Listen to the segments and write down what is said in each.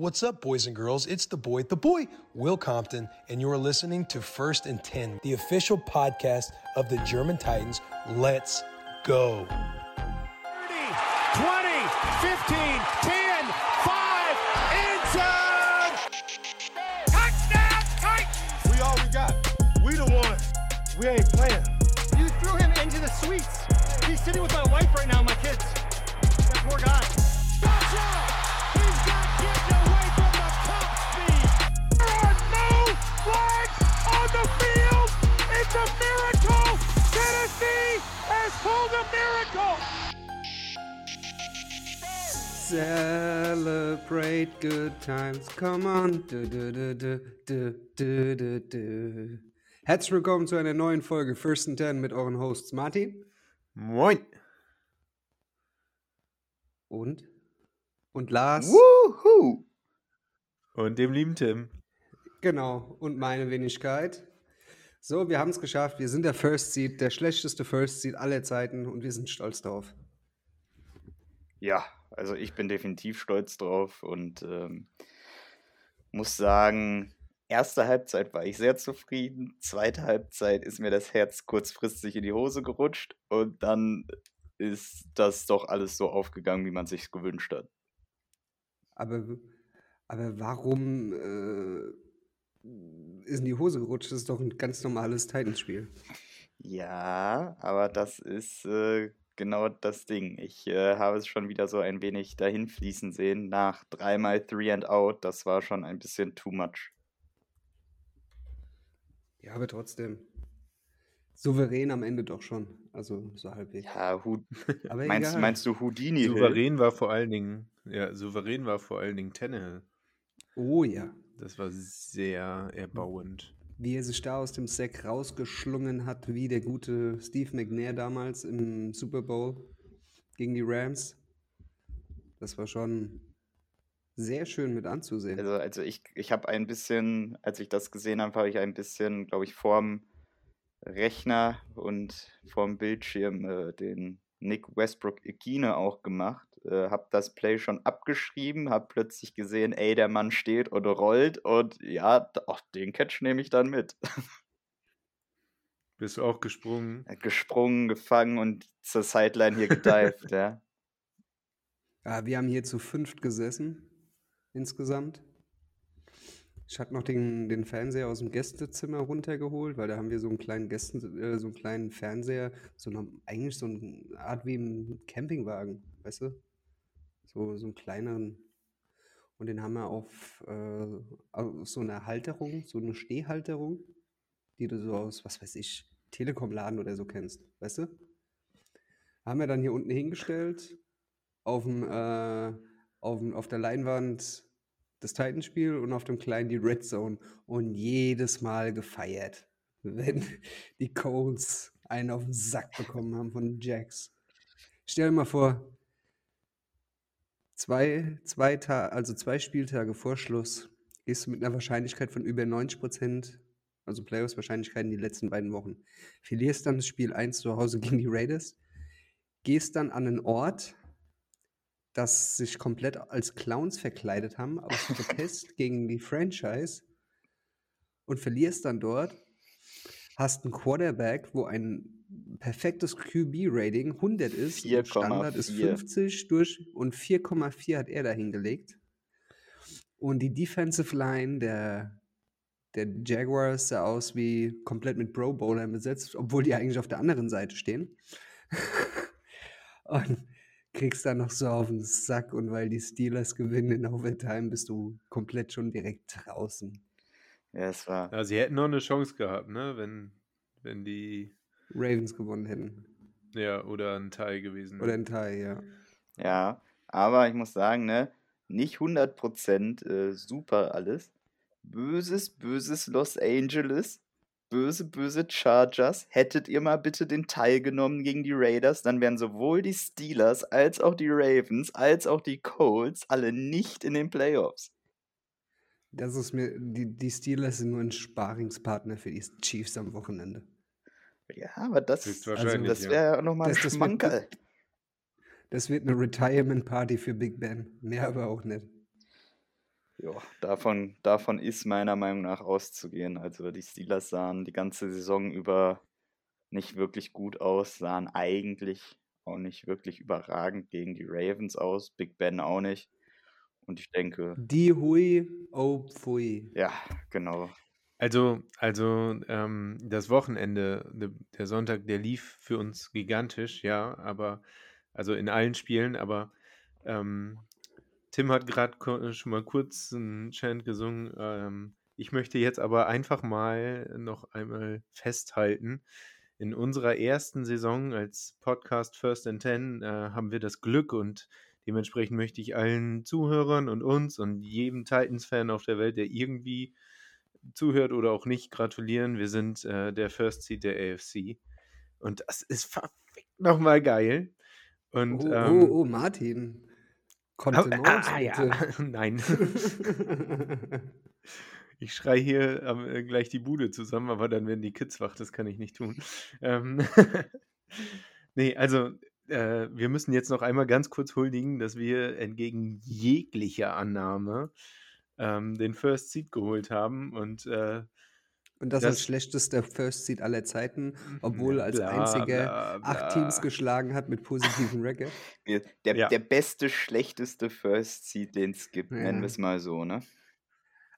What's up, boys and girls? It's the boy, the boy, Will Compton, and you're listening to First and 10, the official podcast of the German Titans. Let's go. 30, 20, 15, 10, 5, end zone! Touchdown, Titans! We all we got. We the ones. We ain't playing. You threw him into the suites. He's sitting with my wife right now, my kids. That poor guy. Celebrate good times, come on. Du, du, du. Herzlich willkommen zu einer neuen Folge First and Ten mit euren Hosts Martin Moin. und und Lars. Wuhu. Und dem lieben Tim. Genau, und meine Wenigkeit. So, wir haben es geschafft. Wir sind der First Seed, der schlechteste First Seed aller Zeiten und wir sind stolz drauf. Ja, also ich bin definitiv stolz drauf und ähm, muss sagen, erste Halbzeit war ich sehr zufrieden. Zweite Halbzeit ist mir das Herz kurzfristig in die Hose gerutscht und dann ist das doch alles so aufgegangen, wie man sich gewünscht hat. Aber, aber warum äh, ist in die Hose gerutscht? Das ist doch ein ganz normales Titans-Spiel. Ja, aber das ist äh, genau das Ding. Ich äh, habe es schon wieder so ein wenig dahin fließen sehen nach dreimal Three and Out. Das war schon ein bisschen too much. Ja, aber trotzdem. Souverän am Ende doch schon. Also so halbwegs. Ja, Hu Aber meinst, egal. meinst du Houdini? Souverän war vor allen Dingen, ja, souverän war vor allen Dingen Tannehill. Oh ja. Das war sehr erbauend. Wie er sich da aus dem Sack rausgeschlungen hat, wie der gute Steve McNair damals im Super Bowl gegen die Rams. Das war schon sehr schön mit anzusehen. Also, also ich, ich habe ein bisschen, als ich das gesehen habe, habe ich ein bisschen, glaube ich, vorm Rechner und vorm Bildschirm äh, den Nick Westbrook Ikine auch gemacht. Äh, habe das Play schon abgeschrieben, habe plötzlich gesehen, ey, der Mann steht und rollt und ja, ach, den Catch nehme ich dann mit. Bist du auch gesprungen? Gesprungen, gefangen und zur Sideline hier gedived, ja. Ja, wir haben hier zu fünft gesessen, insgesamt. Ich hatte noch den, den Fernseher aus dem Gästezimmer runtergeholt, weil da haben wir so einen kleinen Gästen, äh, so einen kleinen Fernseher, so eine, eigentlich so eine Art wie im Campingwagen, weißt du? So, so einen kleineren. Und den haben wir auf, äh, auf so einer Halterung, so eine Stehhalterung, die du so aus, was weiß ich, Telekom-Laden oder so kennst, weißt du? Haben wir dann hier unten hingestellt, auf, dem, äh, auf, auf der Leinwand das Titanspiel und auf dem kleinen die Red Zone und jedes Mal gefeiert, wenn die Colts einen auf den Sack bekommen haben von Jacks. Stell dir mal vor, zwei, zwei, Ta also zwei Spieltage vor Schluss gehst du mit einer Wahrscheinlichkeit von über 90 Prozent, also Playoffs-Wahrscheinlichkeit in die letzten beiden Wochen, verlierst dann das Spiel 1 zu Hause gegen die Raiders, gehst dann an einen Ort, das sich komplett als Clowns verkleidet haben, aus Protest gegen die Franchise und verlierst dann dort, hast einen Quarterback, wo ein perfektes QB-Rating 100 ist, und Standard ist 4,4. 50 durch und 4,4 hat er da hingelegt. Und die Defensive Line der, der Jaguars sah aus wie komplett mit Pro Bowlern besetzt, obwohl die eigentlich auf der anderen Seite stehen. und kriegst dann noch so auf den Sack und weil die Steelers gewinnen in Overtime, bist du komplett schon direkt draußen. Ja, es war. Ja, sie hätten noch eine Chance gehabt, ne? Wenn, wenn die, Ravens gewonnen hätten. ja, oder ein Teil gewesen Oder wären. ein Teil, ja. Ja, aber ich muss sagen, ne, nicht 100% äh, super alles. Böses, böses Los Angeles, böse, böse Chargers. Hättet ihr mal bitte den Teil genommen gegen die Raiders, dann wären sowohl die Steelers als auch die Ravens als auch die Colts alle nicht in den Playoffs. Das ist mir, die, die Steelers sind nur ein Sparingspartner für die Chiefs am Wochenende. Ja, aber das, Höchstwahrscheinlich, das wäre ja nochmal ein Das- das wird- Schmankerl. Das wird eine Retirement Party für Big Ben. Mehr aber auch nicht. Ja, davon, davon ist meiner Meinung nach auszugehen. Also die Steelers sahen die ganze Saison über nicht wirklich gut aus, sahen eigentlich auch nicht wirklich überragend gegen die Ravens aus, Big Ben auch nicht. Und ich denke, Die Hui, oh Pfui. ja, genau. Also, also ähm, das Wochenende, de- der Sonntag, der lief für uns gigantisch, ja, aber also in allen Spielen, aber ähm, Tim hat gerade schon mal kurz einen Chant gesungen. Ähm, ich möchte jetzt aber einfach mal noch einmal festhalten. In unserer ersten Saison als Podcast First and Ten äh, haben wir das Glück und dementsprechend möchte ich allen Zuhörern und uns und jedem Titans-Fan auf der Welt, der irgendwie zuhört oder auch nicht, gratulieren. Wir sind äh, der First Seed der AFC. Und das ist verfickt nochmal geil. Und, Oh, ähm, oh, oh, Martin. ah, Kontenance, ah, ja, bitte. nein. Ich schrei hier äh, gleich die Bude zusammen, aber dann werden die Kids wach, das kann ich nicht tun. Ähm, nee, also äh, wir müssen jetzt noch einmal ganz kurz huldigen, dass wir entgegen jeglicher Annahme ähm, den First Seed geholt haben und äh, Und das, als das schlechtester First Seed aller Zeiten, obwohl ja, als bla einziger bla acht Teams bla. geschlagen hat mit positivem Record. Der, Ja. der beste, schlechteste First Seed, den es gibt, nennen Ja. wir es mal so, ne?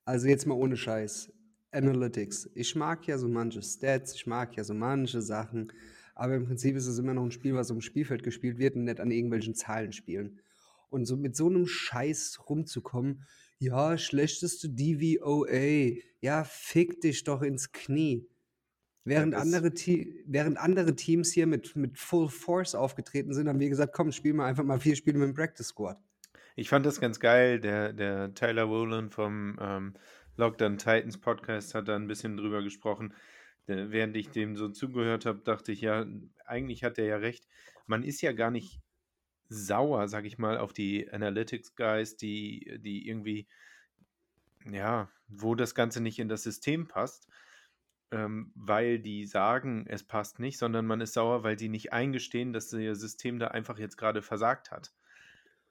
Also jetzt mal ohne Scheiß. Analytics. Ich mag ja so manche Stats, ich mag ja so manche Sachen, aber im Prinzip ist es immer noch ein Spiel, was auf dem Spielfeld gespielt wird und nicht an irgendwelchen Zahlenspielen. Und so mit so einem Scheiß rumzukommen, ja, schlechteste DVOA, ja, fick dich doch ins Knie. Während, das- andere, Te während andere Teams hier mit, mit Full Force aufgetreten sind, haben wir gesagt, komm, spiel mal einfach mal vier Spiele mit dem Practice Squad. Ich fand das ganz geil. Der, der Tyler Rowland vom ähm, Lockdown Titans Podcast hat da ein bisschen drüber gesprochen. Während ich dem so zugehört habe, dachte ich, ja, eigentlich hat er ja recht. Man ist ja gar nicht sauer, sag ich mal, auf die Analytics Guys, die, die irgendwie, ja, wo das Ganze nicht in das System passt, ähm, weil die sagen, es passt nicht, sondern man ist sauer, weil sie nicht eingestehen, dass ihr System da einfach jetzt gerade versagt hat.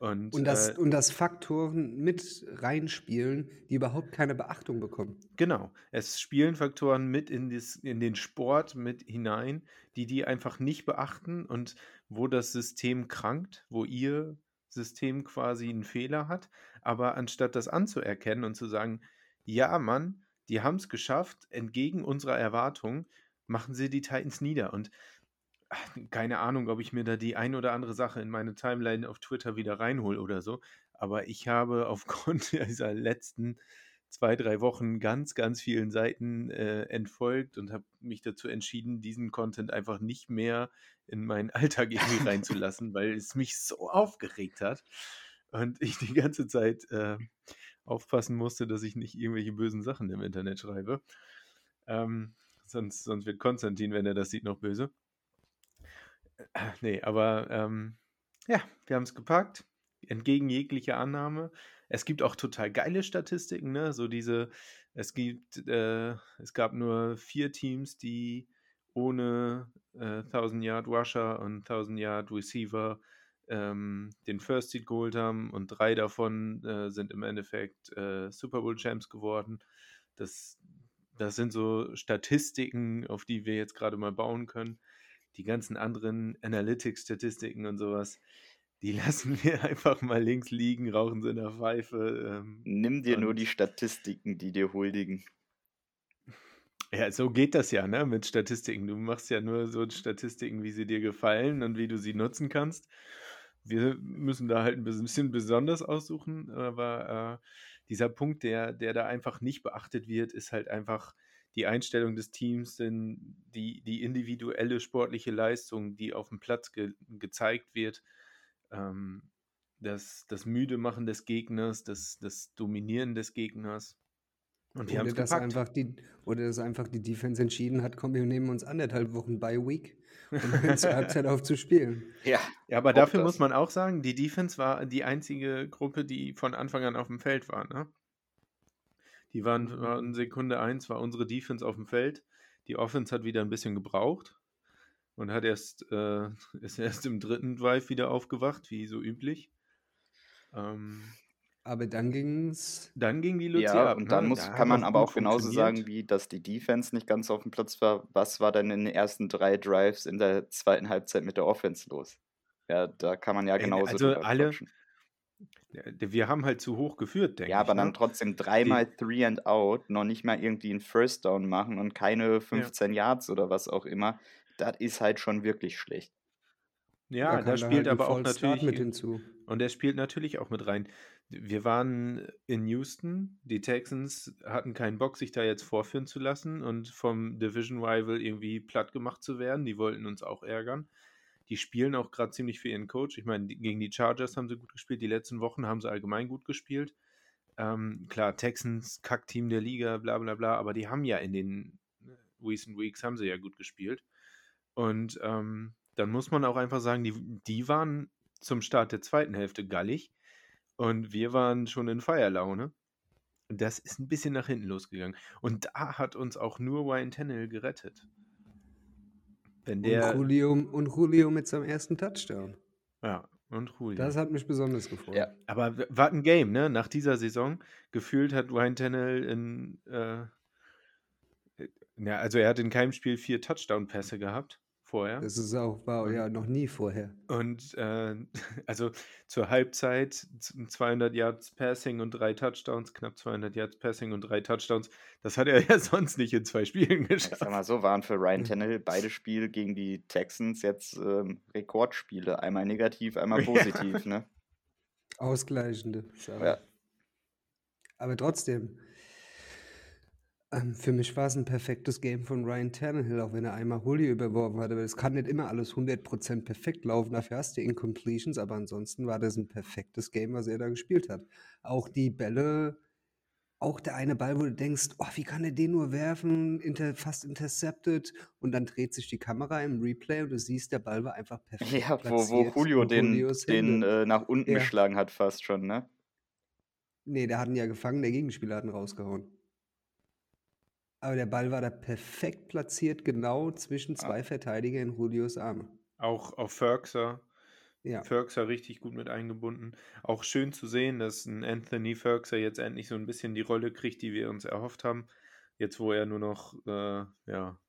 Und, Und dass, äh, und dass Faktoren mit reinspielen, die überhaupt keine Beachtung bekommen. Genau. Es spielen Faktoren mit in, das, in den Sport mit hinein, die die einfach nicht beachten und wo das System krankt, wo ihr System quasi einen Fehler hat. Aber anstatt das anzuerkennen und zu sagen, ja, Mann, die haben es geschafft, entgegen unserer Erwartung, machen sie die Titans nieder. Und keine Ahnung, ob ich mir da die ein oder andere Sache in meine Timeline auf Twitter wieder reinhole oder so. Aber ich habe aufgrund dieser letzten zwei, drei Wochen ganz, ganz vielen Seiten äh, entfolgt und habe mich dazu entschieden, diesen Content einfach nicht mehr in meinen Alltag irgendwie reinzulassen, weil es mich so aufgeregt hat und ich die ganze Zeit äh, aufpassen musste, dass ich nicht irgendwelche bösen Sachen im Internet schreibe. Ähm, sonst, sonst wird Konstantin, wenn er das sieht, noch böse. Äh, Nee, aber ähm, ja, wir haben es gepackt. Entgegen jeglicher Annahme. Es gibt auch total geile Statistiken, ne? So diese, es gibt, äh, es gab nur vier Teams, die ohne äh, 1000 Yard Rusher und 1000 Yard Receiver ähm, den First Seed geholt haben und drei davon äh, sind im Endeffekt äh, Super Bowl Champs geworden. Das, das sind so Statistiken, auf die wir jetzt gerade mal bauen können. Die ganzen anderen Analytics-Statistiken und sowas, die lassen wir einfach mal links liegen, rauchen sie in der Pfeife. Ähm, Nimm dir nur die Statistiken, die dir huldigen. Ja, so geht das ja, ne, mit Statistiken. Du machst ja nur so Statistiken, wie sie dir gefallen und wie du sie nutzen kannst. Wir müssen da halt ein bisschen besonders aussuchen, aber äh, dieser Punkt, der, der da einfach nicht beachtet wird, ist halt einfach die Einstellung des Teams, denn die, die individuelle sportliche Leistung, die auf dem Platz ge gezeigt wird, ähm, das, das Müde machen des Gegners, das, das Dominieren des Gegners. Und die haben Oder es gepackt. einfach die, oder dass einfach die Defense entschieden hat, komm, wir nehmen uns anderthalb Wochen bei Week und hören zur Halbzeit auf zu spielen. Ja, Ja, aber dafür das. muss man auch sagen, die Defense war die einzige Gruppe, die von Anfang an auf dem Feld war. Ne? Die waren, waren Sekunde eins, war unsere Defense auf dem Feld. Die Offense hat wieder ein bisschen gebraucht und hat erst, äh, ist erst im dritten Drive wieder aufgewacht, wie so üblich. Ähm, Aber dann ging's. Dann ging die Luzi Ja, ab. und dann ne? muss, Da kann man aber auch genauso sagen, wie dass die Defense nicht ganz auf dem Platz war. Was war denn in den ersten drei Drives in der zweiten Halbzeit mit der Offense los? Ja, da kann man ja genauso also alle- quatschen. Ja, Wir haben halt zu hoch geführt, denke Ja, aber ich. dann ne? trotzdem dreimal Three and Out, noch nicht mal irgendwie einen First Down machen und keine 15 Yards oder was auch immer. Das ist halt schon wirklich schlecht. Ja, da, kam spielt halt aber auch natürlich mit hinzu. Und er spielt natürlich auch mit rein. Wir waren in Houston, die Texans hatten keinen Bock, sich da jetzt vorführen zu lassen und vom Division Rival irgendwie platt gemacht zu werden. Die wollten uns auch ärgern. Die spielen auch gerade ziemlich für ihren Coach. Ich meine, gegen die Chargers haben sie gut gespielt. Die letzten Wochen haben sie allgemein gut gespielt. Ähm, klar, Texans, Kackteam der Liga, bla bla bla, aber die haben ja in den recent Weeks haben sie ja gut gespielt. Und ähm, dann muss man auch einfach sagen, die, die waren zum Start der zweiten Hälfte gallig und wir waren schon in Feierlaune. Und das ist ein bisschen nach hinten losgegangen. Und da hat uns auch nur Ryan Tannehill gerettet. Wenn Und der. Julio, und Julio mit seinem ersten Touchdown. Ja, und Julio. Das hat mich besonders gefreut. Ja. Aber war ein Game, ne? Nach dieser Saison. Gefühlt hat Ryan Tannehill in. Äh, äh, ja, also er hat in keinem Spiel vier Touchdown-Pässe gehabt vorher. Das ist auch, war ja noch nie vorher. Und äh, also zur Halbzeit z- 200 Yards Passing und drei Touchdowns, knapp 200 Yards Passing und drei Touchdowns. Das hat er ja sonst nicht in zwei Spielen Ich sag geschafft. mal so, waren für Ryan Tannehill beide Spiele gegen die Texans jetzt ähm, Rekordspiele. Einmal negativ, einmal positiv, ne? Ausgleichende. Ja. Aber trotzdem, ähm, für mich war es ein perfektes Game von Ryan Tannehill, auch wenn er einmal Julio überworfen hat. Aber es kann nicht immer alles 100% perfekt laufen. Dafür hast du Incompletions, aber ansonsten war das ein perfektes Game, was er da gespielt hat. Auch die Bälle, auch der eine Ball, wo du denkst, oh, wie kann er den nur werfen? Inter, fast intercepted. Und dann dreht sich die Kamera im Replay und du siehst, der Ball war einfach perfekt. Ja, wo, wo Julio den, den äh, nach unten Ja. geschlagen hat, fast schon, ne? Nee, der hat ihn ja gefangen, der Gegenspieler hat ihn rausgehauen. Aber der Ball war da perfekt platziert, genau zwischen zwei Verteidiger in Julios Arme. Auch auf Ferguson. Ja. Ferguson richtig gut mit eingebunden. Auch schön zu sehen, dass ein Anthony Ferguson jetzt endlich so ein bisschen die Rolle kriegt, die wir uns erhofft haben. Jetzt, wo er nur noch äh, ja,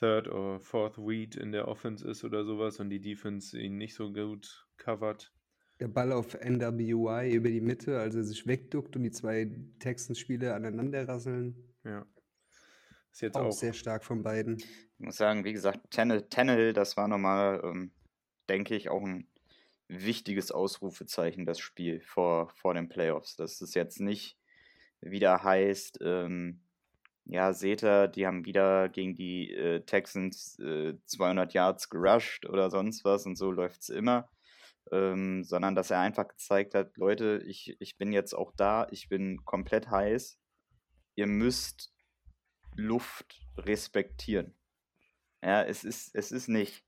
Third oder Fourth Weed in der Offense ist oder sowas und die Defense ihn nicht so gut covert. Der Ball auf NWI über die Mitte, als er sich wegduckt und die zwei Texans-Spieler aneinander rasseln. Ja. Ist jetzt Auch, auch, sehr stark von beiden. Ich muss sagen, wie gesagt, Tannehill, das war nochmal, ähm, denke ich, auch ein wichtiges Ausrufezeichen, das Spiel vor, vor den Playoffs. Dass es jetzt nicht wieder heißt, ähm, ja, seht ihr, die haben wieder gegen die äh, Texans äh, 200 Yards gerusht oder sonst was und so läuft es immer. Ähm, sondern dass er einfach gezeigt hat, Leute, ich, ich bin jetzt auch da, ich bin komplett heiß. Ihr müsst Luft respektieren. Ja, es ist, es ist nicht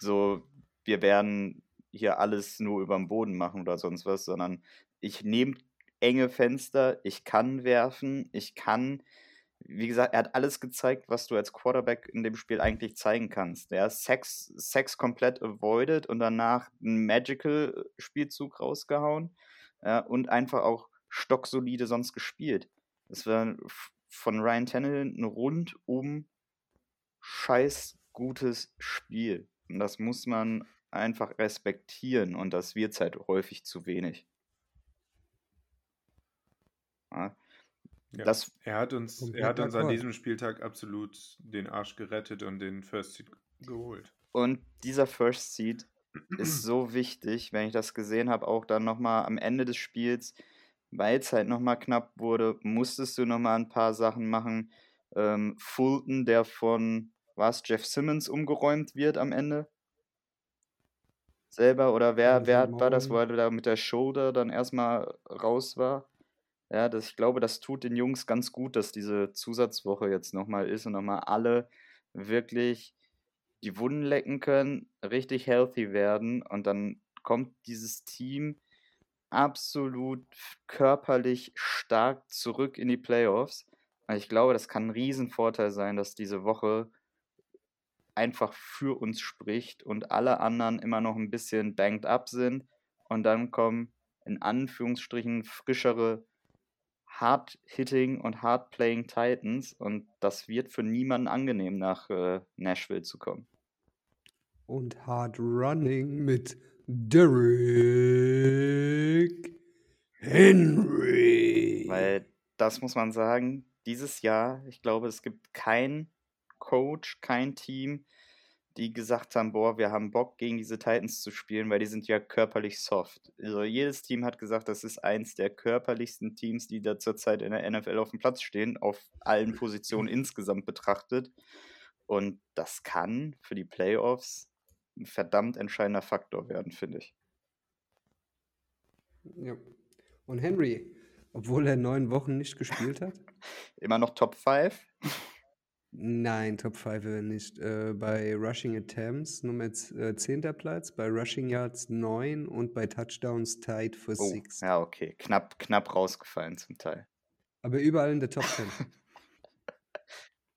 so, wir werden hier alles nur über den Boden machen oder sonst was, sondern ich nehme enge Fenster, ich kann werfen, ich kann, wie gesagt, er hat alles gezeigt, was du als Quarterback in dem Spiel eigentlich zeigen kannst. Ja, Sex, Sex komplett avoided und danach einen Magical-Spielzug rausgehauen ja, und einfach auch stocksolide sonst gespielt. Es war von Ryan Tannehill ein rundum scheiß gutes Spiel. Und das muss man einfach respektieren und das wird halt häufig zu wenig. Ja, ja. das, er hat uns, er hat uns an diesem Spieltag absolut den Arsch gerettet und den First Seed geholt. und dieser First Seed ist so wichtig, wenn ich das gesehen habe, auch dann nochmal am Ende des Spiels, weil es halt nochmal knapp wurde, musstest du nochmal ein paar Sachen machen. Ähm, Fulton, der von, was, Jeff Simmons umgeräumt wird am Ende? Selber oder wer, wer war das, wo er da mit der Shoulder dann erstmal raus war? Ja, das, ich glaube, das tut den Jungs ganz gut, dass diese Zusatzwoche jetzt nochmal ist und nochmal alle wirklich die Wunden lecken können, richtig healthy werden und dann kommt dieses Team absolut körperlich stark zurück in die Playoffs. Ich glaube, das kann ein Riesenvorteil sein, dass diese Woche einfach für uns spricht und alle anderen immer noch ein bisschen banked up sind und dann kommen in Anführungsstrichen frischere Hard-Hitting und Hard-Playing Titans und das wird für niemanden angenehm, nach äh, Nashville zu kommen. Und Hard Running mit Derrick Henry. Weil das muss man sagen, dieses Jahr, ich glaube, es gibt keinen Coach, kein Team, die gesagt haben, boah, wir haben Bock gegen diese Titans zu spielen, weil die sind ja körperlich soft. Also jedes Team hat gesagt, das ist eins der körperlichsten Teams, die da zurzeit in der NFL auf dem Platz stehen, auf allen Positionen insgesamt betrachtet. Und das kann für die Playoffs ein verdammt entscheidender Faktor werden, finde ich. Ja. Und Henry, obwohl er neun Wochen nicht gespielt hat? Immer noch Top 5? Nein, Top 5 nicht. Äh, bei Rushing Attempts Nummer äh, 10. Platz, bei Rushing Yards 9 und bei Touchdowns tied for Oh, 6. ja, okay. Knapp, knapp rausgefallen zum Teil. Aber überall in der Top 10.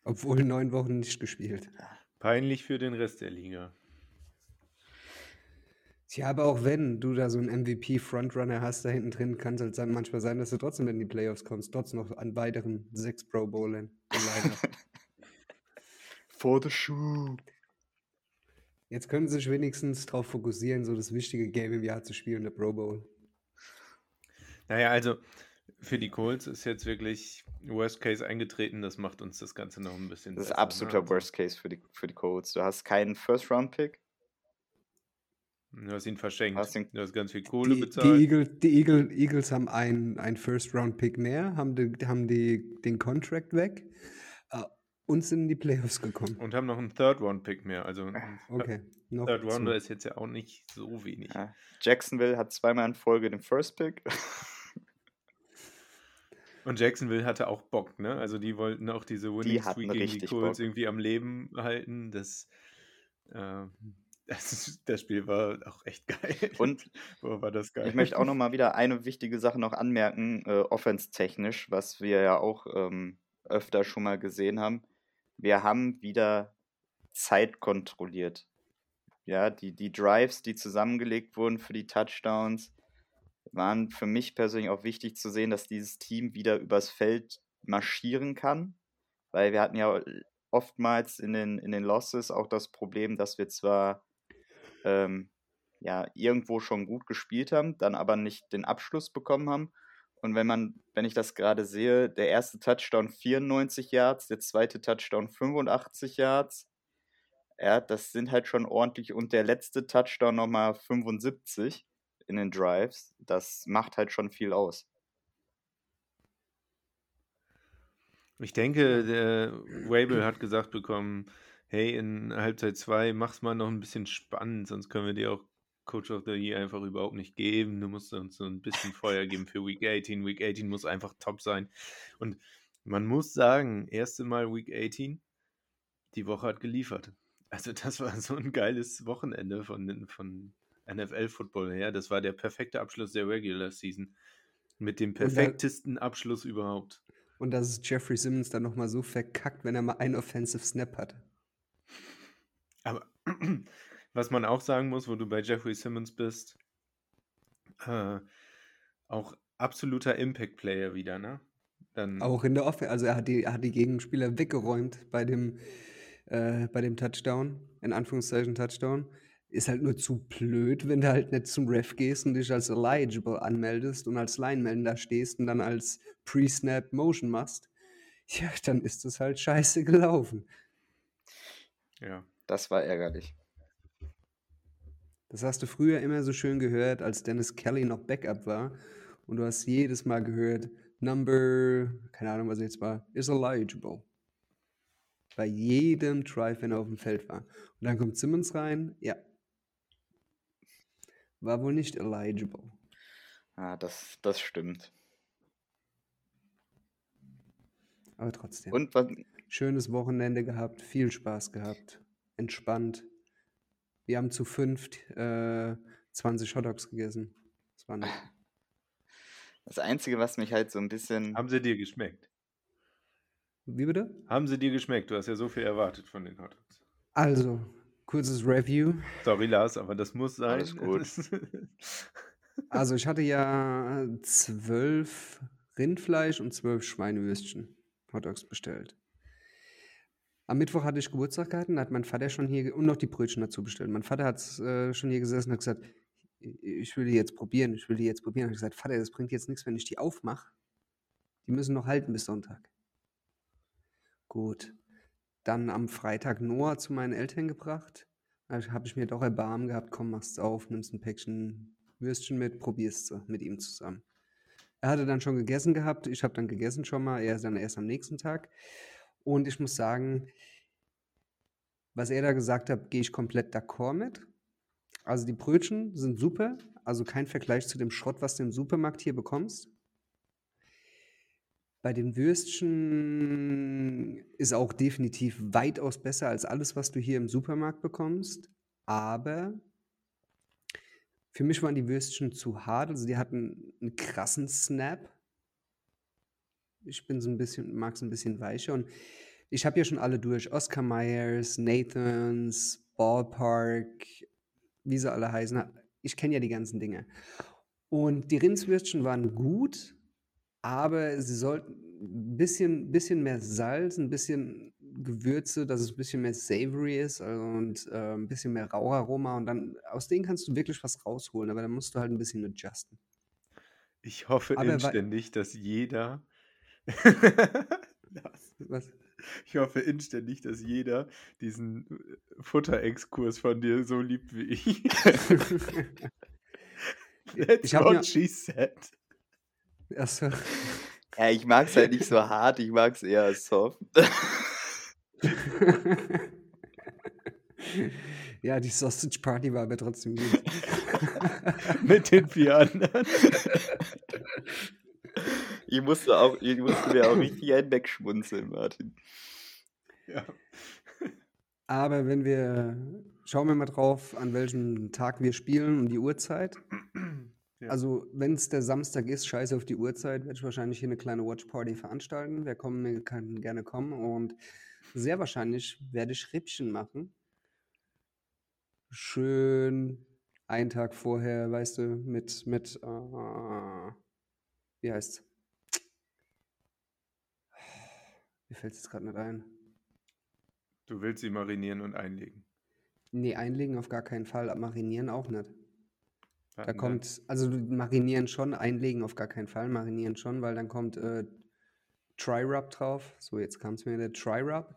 Obwohl neun Wochen nicht gespielt. Peinlich für den Rest der Liga. Tja, aber auch wenn du da so einen MVP-Frontrunner hast da hinten drin, kann es halt sein, manchmal sein, dass du trotzdem in die Playoffs kommst, trotzdem noch an weiteren sechs Pro Bowlern im. For the shoe. Jetzt können sie sich wenigstens darauf fokussieren, so das wichtige Game im Jahr zu spielen, der Pro Bowl. Naja, also für die Colts ist jetzt wirklich Worst Case eingetreten. Das macht uns das Ganze noch ein bisschen Das ist ne? absoluter Also, Worst Case für die, für die Colts. Du hast keinen First-Round-Pick. Du hast ihn verschenkt. Hast ihn- du hast ganz viel Kohle Die, die, bezahlt. Eagle, die Eagle, Eagles haben einen, einen First-Round-Pick mehr, haben, die, haben die, den Contract weg äh, und sind in die Playoffs gekommen. Und haben noch einen Third-Round-Pick mehr. Also Okay, noch Third dazu. Rounder ist jetzt ja auch nicht so wenig. Ja. Jacksonville hat zweimal in Folge den First-Pick. Und Jacksonville hatte auch Bock, ne? Also die wollten auch diese Winning Streak gegen die Colts irgendwie am Leben halten. Das, äh, das, das Spiel war auch echt geil. Und Boah, war das geil. ich möchte auch nochmal wieder eine wichtige Sache noch anmerken, äh, offense-technisch, was wir ja auch ähm, öfter schon mal gesehen haben. Wir haben wieder Zeit kontrolliert. Ja, die, die Drives, die zusammengelegt wurden für die Touchdowns, waren für mich persönlich auch wichtig zu sehen, dass dieses Team wieder übers Feld marschieren kann. Weil wir hatten ja oftmals in den, in den Losses auch das Problem, dass wir zwar ähm, ja irgendwo schon gut gespielt haben, dann aber nicht den Abschluss bekommen haben. Und wenn man, wenn ich das gerade sehe, der erste Touchdown 94 Yards, der zweite Touchdown 85 Yards, ja, das sind halt schon ordentlich und der letzte Touchdown nochmal 75 in den Drives, das macht halt schon viel aus. Ich denke, der Wabel hat gesagt bekommen, hey, in Halbzeit 2 mach's mal noch ein bisschen spannend, sonst können wir dir auch Coach of the Year einfach überhaupt nicht geben. Du musst uns so ein bisschen Feuer geben für Week 18. Week 18 muss einfach top sein. Und man muss sagen, erste Mal Week 18, die Woche hat geliefert. Also das war so ein geiles Wochenende von, von NFL-Football her. Das war der perfekte Abschluss der Regular Season. Mit dem perfektesten Abschluss überhaupt. Und dass es Jeffrey Simmons dann nochmal so verkackt, wenn er mal einen Offensive Snap hat. Aber was man auch sagen muss, wo du bei Jeffrey Simmons bist, äh, auch absoluter Impact-Player wieder, ne? Dann, Auch in der Offense. Also er hat die, er hat die Gegenspieler weggeräumt bei dem, äh, bei dem Touchdown, in Anführungszeichen Touchdown. Ist halt nur zu blöd, wenn du halt nicht zum Ref gehst und dich als eligible anmeldest und als Line-Man da stehst und dann als Pre-Snap Motion machst. Ja, dann ist das halt scheiße gelaufen. ja. Das war ärgerlich. Das hast du früher immer so schön gehört, als Dennis Kelly noch Backup war. Und du hast jedes Mal gehört, Number, keine Ahnung, was jetzt war, is eligible. Bei jedem Drive, wenn er auf dem Feld war. Und dann kommt Simmons rein, ja. War wohl nicht eligible. Ja, das, das stimmt. Aber trotzdem. Und was, Schönes Wochenende gehabt, viel Spaß gehabt, entspannt. Wir haben zu fünft äh, 20 Hotdogs gegessen. Das war nett. das Einzige, was mich halt so ein bisschen. Haben sie dir geschmeckt? Wie bitte? Haben sie dir geschmeckt? Du hast ja so viel erwartet von den Hotdogs. Also, kurzes Review. Sorry, Lars, aber das muss sein. Alles gut. Also ich hatte ja zwölf Rindfleisch und zwölf Schweinewürstchen Hotdogs bestellt. Am Mittwoch hatte ich Geburtstag gehabt und hat mein Vater schon hier und noch die Brötchen dazu bestellt. Mein Vater hat äh, schon hier gesessen und hat gesagt, ich will die jetzt probieren, ich will die jetzt probieren. Ich habe gesagt, Vater, das bringt jetzt nichts, wenn ich die aufmache. Die müssen noch halten bis Sonntag. Gut. Dann am Freitag Noah zu meinen Eltern gebracht. Da habe ich mir doch Erbarmen gehabt, komm, machst auf, nimmst ein Päckchen Würstchen mit, probierst du mit ihm zusammen. Er hatte dann schon gegessen gehabt, ich habe dann gegessen schon mal, er ist dann erst am nächsten Tag. Und ich muss sagen, was er da gesagt hat, gehe ich komplett d'accord mit. Also die Brötchen sind super, also kein Vergleich zu dem Schrott, was du im Supermarkt hier bekommst. Bei den Würstchen ist auch definitiv weitaus besser als alles, was du hier im Supermarkt bekommst. Aber für mich waren die Würstchen zu hart. Also die hatten einen krassen Snap. Ich bin so ein bisschen, mag es ein bisschen weicher. Und ich habe ja schon alle durch. Oscar Myers, Nathans, Ballpark, wie sie alle heißen. Ich kenne ja die ganzen Dinge. Und die Rindswürstchen waren gut, aber sie sollten ein bisschen, bisschen mehr Salz, ein bisschen Gewürze, dass es ein bisschen mehr savory ist also und äh, ein bisschen mehr Raucharoma und dann aus denen kannst du wirklich was rausholen, aber dann musst du halt ein bisschen adjusten. Ich hoffe Aber inständig, dass jeder. Was? Ich hoffe inständig, dass jeder diesen äh, Futterexkurs von dir so liebt wie ich. That's Ich hab what mir- she said. Achso. Ja, ich mag es halt nicht so hart, ich mag es eher soft. ja, die Sausage Party war aber trotzdem gut. Mit den vier anderen. Ich musste, auch, ich musste mir auch richtig einen wegschmunzeln, Martin. Ja. Aber wenn wir, schauen wir mal drauf, an welchem Tag wir spielen und die Uhrzeit. Ja. Also, wenn es der Samstag ist, scheiße auf die Uhrzeit, werde ich wahrscheinlich hier eine kleine Watchparty veranstalten. Wer kommen will, kann gerne kommen. Und sehr wahrscheinlich werde ich Rippchen machen. Schön einen Tag vorher, weißt du, mit, mit, äh, wie heißt's? Mir fällt es jetzt gerade nicht ein. Du willst sie marinieren und einlegen. Nee, einlegen auf gar keinen Fall, marinieren auch nicht. Was Da kommt, also marinieren schon, einlegen auf gar keinen Fall, marinieren schon, weil dann kommt äh, Tri-Rub drauf. So, jetzt kam es mir der Tri-Rub.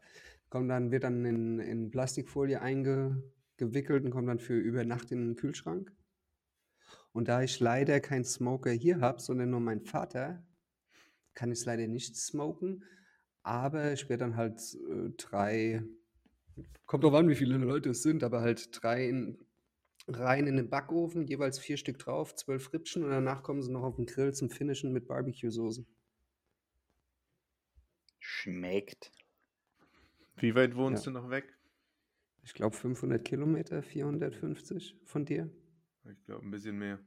Kommt dann, wird dann in, in Plastikfolie eingewickelt und kommt dann für über Nacht in den Kühlschrank. Und da ich leider keinen Smoker hier habe, sondern nur mein Vater, kann ich es leider nicht smoken. Aber ich werde dann halt äh, drei, kommt drauf an, wie viele Leute es sind, aber halt drei in, rein in den Backofen, jeweils vier Stück drauf, zwölf Rippchen und danach kommen sie noch auf den Grill zum Finishen mit Barbecue-Soße. Schmeckt. Wie weit wohnst Ja. du noch weg? Ich glaube 500 Kilometer, 450 von dir. Ich glaube ein bisschen mehr.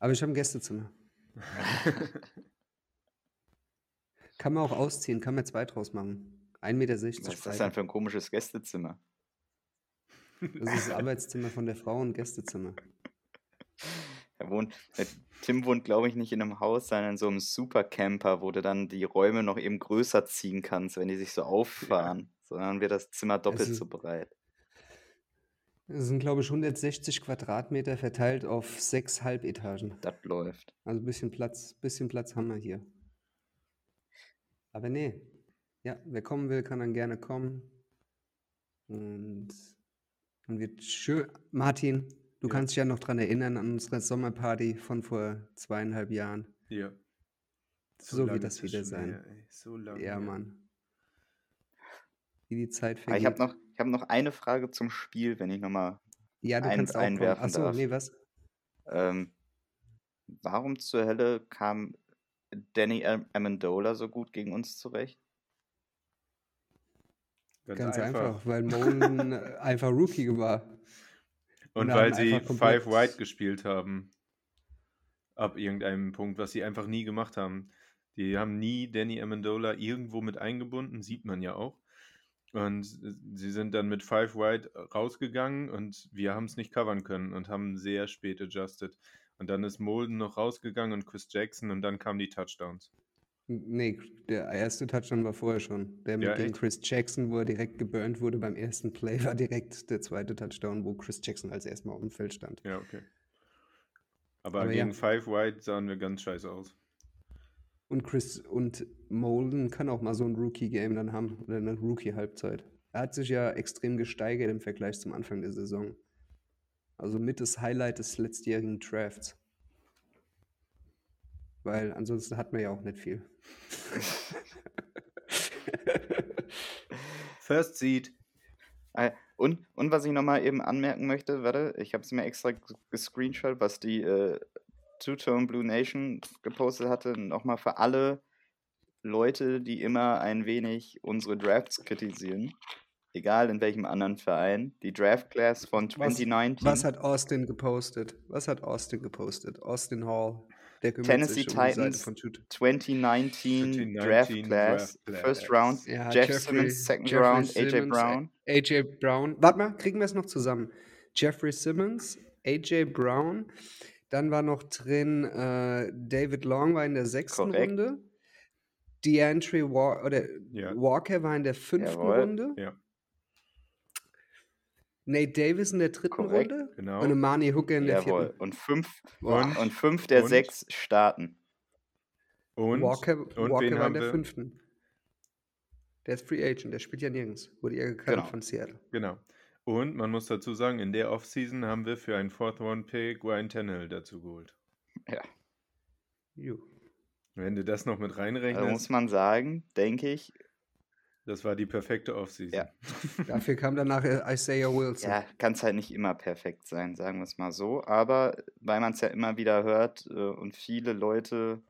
Aber ich habe ein Gästezimmer. Kann man auch ausziehen, kann man zwei draus machen. 1,60 Meter Was ist das denn für ein komisches Gästezimmer? Das ist das Arbeitszimmer von der Frau und Gästezimmer. Er wohnt, der Tim wohnt, glaube ich, nicht in einem Haus, sondern in so einem Supercamper, wo du dann die Räume noch eben größer ziehen kannst, wenn die sich so auffahren. Sondern wird das Zimmer doppelt ist- so breit. Das sind, glaube ich, 160 Quadratmeter verteilt auf sechs Halbetagen. Das läuft. Also ein bisschen Platz, bisschen Platz haben wir hier. Aber nee. Ja, wer kommen will, kann dann gerne kommen. Und dann wird schön. Martin, du Ja. kannst dich ja noch dran erinnern an unsere Sommerparty von vor zweieinhalb Jahren. Ja. So wird lange das wieder sein. ey. So lange. Ja. Mann. Wie die Zeit Aber ich habe vergeht. noch, ich hab noch eine Frage zum Spiel, wenn ich nochmal. Ja, du ein- kannst einwerfen Achso, darf. nee, was? Ähm, warum zur Hölle kam Danny Am- Amendola so gut gegen uns zurecht? Ganz einfach, weil Moan äh, einfach Rookie war. Und wir weil sie einfach Five White gespielt haben. Ab irgendeinem Punkt, was sie einfach nie gemacht haben. Die haben nie Danny Amendola irgendwo mit eingebunden, sieht man ja auch. Und sie sind dann mit Five Wide rausgegangen und wir haben es nicht covern können und haben sehr spät adjusted. Und dann ist Molden noch rausgegangen und Chris Jackson und dann kamen die Touchdowns. Nee, der erste Touchdown war vorher schon. Der mit Ja, dem? Chris Jackson, wo er direkt geburnt wurde beim ersten Play, war direkt der zweite Touchdown, wo Chris Jackson als erstmal auf dem Feld stand. Ja, okay. Aber, Aber ja. gegen Five Wide sahen wir ganz scheiße aus. Und Chris und Molden kann auch mal so ein Rookie-Game dann haben oder eine Rookie-Halbzeit. Er hat sich ja extrem gesteigert im Vergleich zum Anfang der Saison. Also mit das Highlight des letztjährigen Drafts. Weil ansonsten hat man ja auch nicht viel. First Seed. Äh, Und, und was ich nochmal eben anmerken möchte, warte, ich habe es mir extra gescreenshot, was die äh, Two-Tone Blue Nation gepostet hatte, nochmal für alle Leute, die immer ein wenig unsere Drafts kritisieren, egal in welchem anderen Verein, die Draft Class von Was, 2019, was hat Austin gepostet? Was hat Austin gepostet? Austin Hall. Tennessee um Titans von Tut- 2019, Draft 2019 Class, Draft First. Round, Ja, Jeff Jeffrey- Simmons, Second Jeffrey Round, AJ Brown. AJ Brown. Warte mal, kriegen wir es noch zusammen? Jeffrey Simmons, AJ Brown. Dann war noch drin, äh, David Long war in der sechsten Korrekt. Runde. DeAndre Wa oder Ja. Walker war in der fünften Jawohl. Runde. Ja, Nate Davis in der dritten Korrekt. Runde. genau. Und Amani Hooker in der Jawohl. vierten. Und fünf, Und- und fünf der und- sechs starten. Und, Walker, und Walker wen war in haben der wir? fünften. Der ist Free Agent, der spielt ja nirgends. Wurde ja gekannt Genau. von Seattle. Genau. Und man muss dazu sagen, in der Offseason haben wir für einen Fourth Round Pick Ryan Tannehill dazu geholt. Ja. Jo. Wenn du das noch mit Da reinrechnest, muss man sagen, denke ich, das war die perfekte Offseason. Ja. Dafür kam danach Isaiah Wilson. ja, kann es halt nicht immer perfekt sein, sagen wir es mal so. Aber weil man es ja immer wieder hört äh, und viele Leute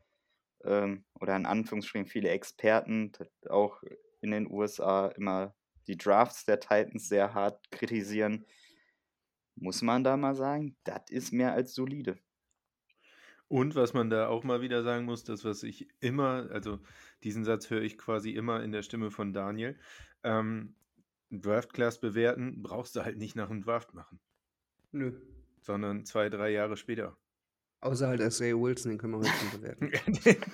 ähm, oder in Anführungsstrichen viele Experten auch in den USA immer die Drafts der Titans sehr hart kritisieren, muss man da mal sagen, das ist mehr als solide. Und was man da auch mal wieder sagen muss, das, was ich immer, also diesen Satz höre ich quasi immer in der Stimme von Daniel, ähm, Draft Class bewerten brauchst du halt nicht nach dem Draft machen, Nö. sondern zwei, drei Jahre später. Außer halt Isaiah Wilson, den können wir heute schon bewerten.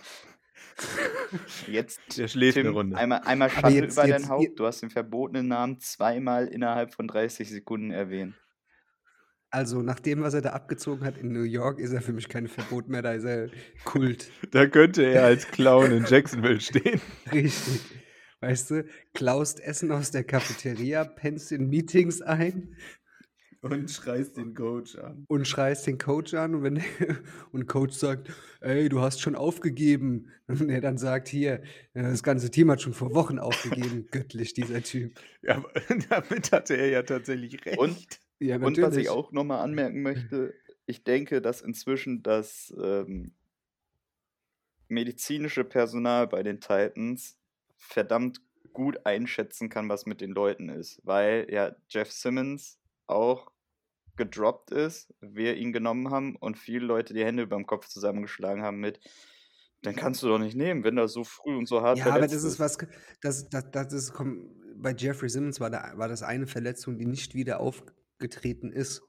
Jetzt, Der schläft eine Tim, Runde. einmal, einmal Schande über jetzt- dein Haupt. Du hast den verbotenen Namen zweimal innerhalb von 30 Sekunden erwähnt. Also, nach dem, was er da abgezogen hat in New York, ist er für mich kein Verbot mehr, da ist er Kult. Da könnte er als Clown in Jacksonville stehen. Richtig. Weißt du, klaust Essen aus der Cafeteria, pennst in Meetings ein Und schreist den Coach an. und schreist den Coach an und wenn und Coach sagt, ey, du hast schon aufgegeben und er dann sagt, hier, äh, das ganze Team hat schon vor Wochen aufgegeben, göttlich dieser Typ. Ja, aber damit hatte er ja tatsächlich recht. Und, Ja, und was ich auch nochmal anmerken möchte, ich denke, dass inzwischen das ähm, medizinische Personal bei den Titans verdammt gut einschätzen kann, was mit den Leuten ist. Weil ja Jeff Simmons auch gedroppt ist, wir ihn genommen haben und viele Leute die Hände über dem Kopf zusammengeschlagen haben mit, dann kannst du doch nicht nehmen, wenn das so früh und so hart Ja, aber das ist was, das, das, das ist, komm, bei Jeffrey Simmons war, da, war das eine Verletzung, die nicht wieder aufgetreten ist.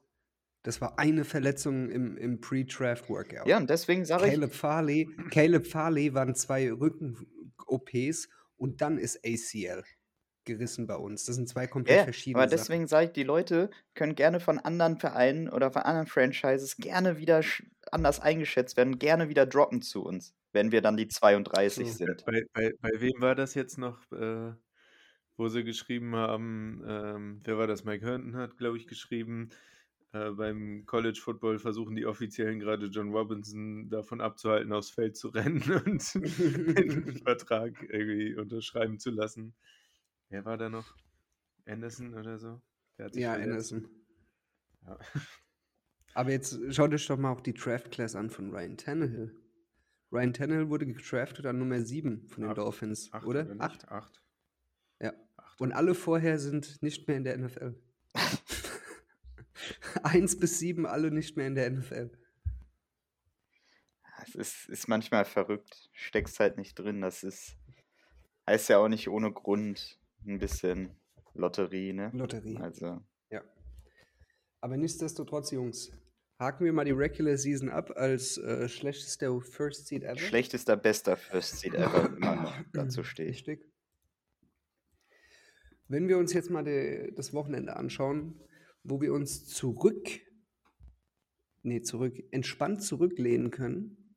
Das war eine Verletzung im, im Pre-Draft-Workout. Ja, und deswegen sage ich, Caleb Farley, Caleb Farley waren zwei Rücken-OPs und dann ist ACL gerissen bei uns. Das sind zwei komplett Ja, verschiedene aber deswegen sage ich, die Leute können gerne von anderen Vereinen oder von anderen Franchises gerne wieder anders eingeschätzt werden, gerne wieder droppen zu uns, wenn wir dann die 32 So. sind. Bei, bei, bei wem war das jetzt noch, äh, wo sie geschrieben haben, ähm, wer war das? Mike Herndon hat, glaube ich, geschrieben, äh, beim College Football versuchen die Offiziellen gerade John Robinson davon abzuhalten, aufs Feld zu rennen und den Vertrag irgendwie unterschreiben zu lassen. Wer war da noch? Anderson oder so? ja, verletzt. Anderson. Ja. Aber jetzt schaut euch doch mal auch die Draft Class an von Ryan Tannehill. Ryan Tannehill wurde getraftet an Nummer 7 von den Dolphins, acht, oder? 8? 8. Und alle vorher sind nicht mehr in der NFL. Eins bis sieben, alle nicht mehr in der NFL. Es ist, ist manchmal verrückt, steckst halt nicht drin. Das ist, heißt ja auch nicht ohne Grund ein bisschen Lotterie, ne? Lotterie. Also, Ja. Aber nichtsdestotrotz, Jungs, haken wir mal die Regular Season ab als äh, schlechtester First Seed ever. schlechtester, bester First Seed ever immer noch. Dazu stehe ich. Richtig. Wenn wir uns jetzt mal de, das Wochenende anschauen, wo wir uns zurück, nee, zurück, entspannt zurücklehnen können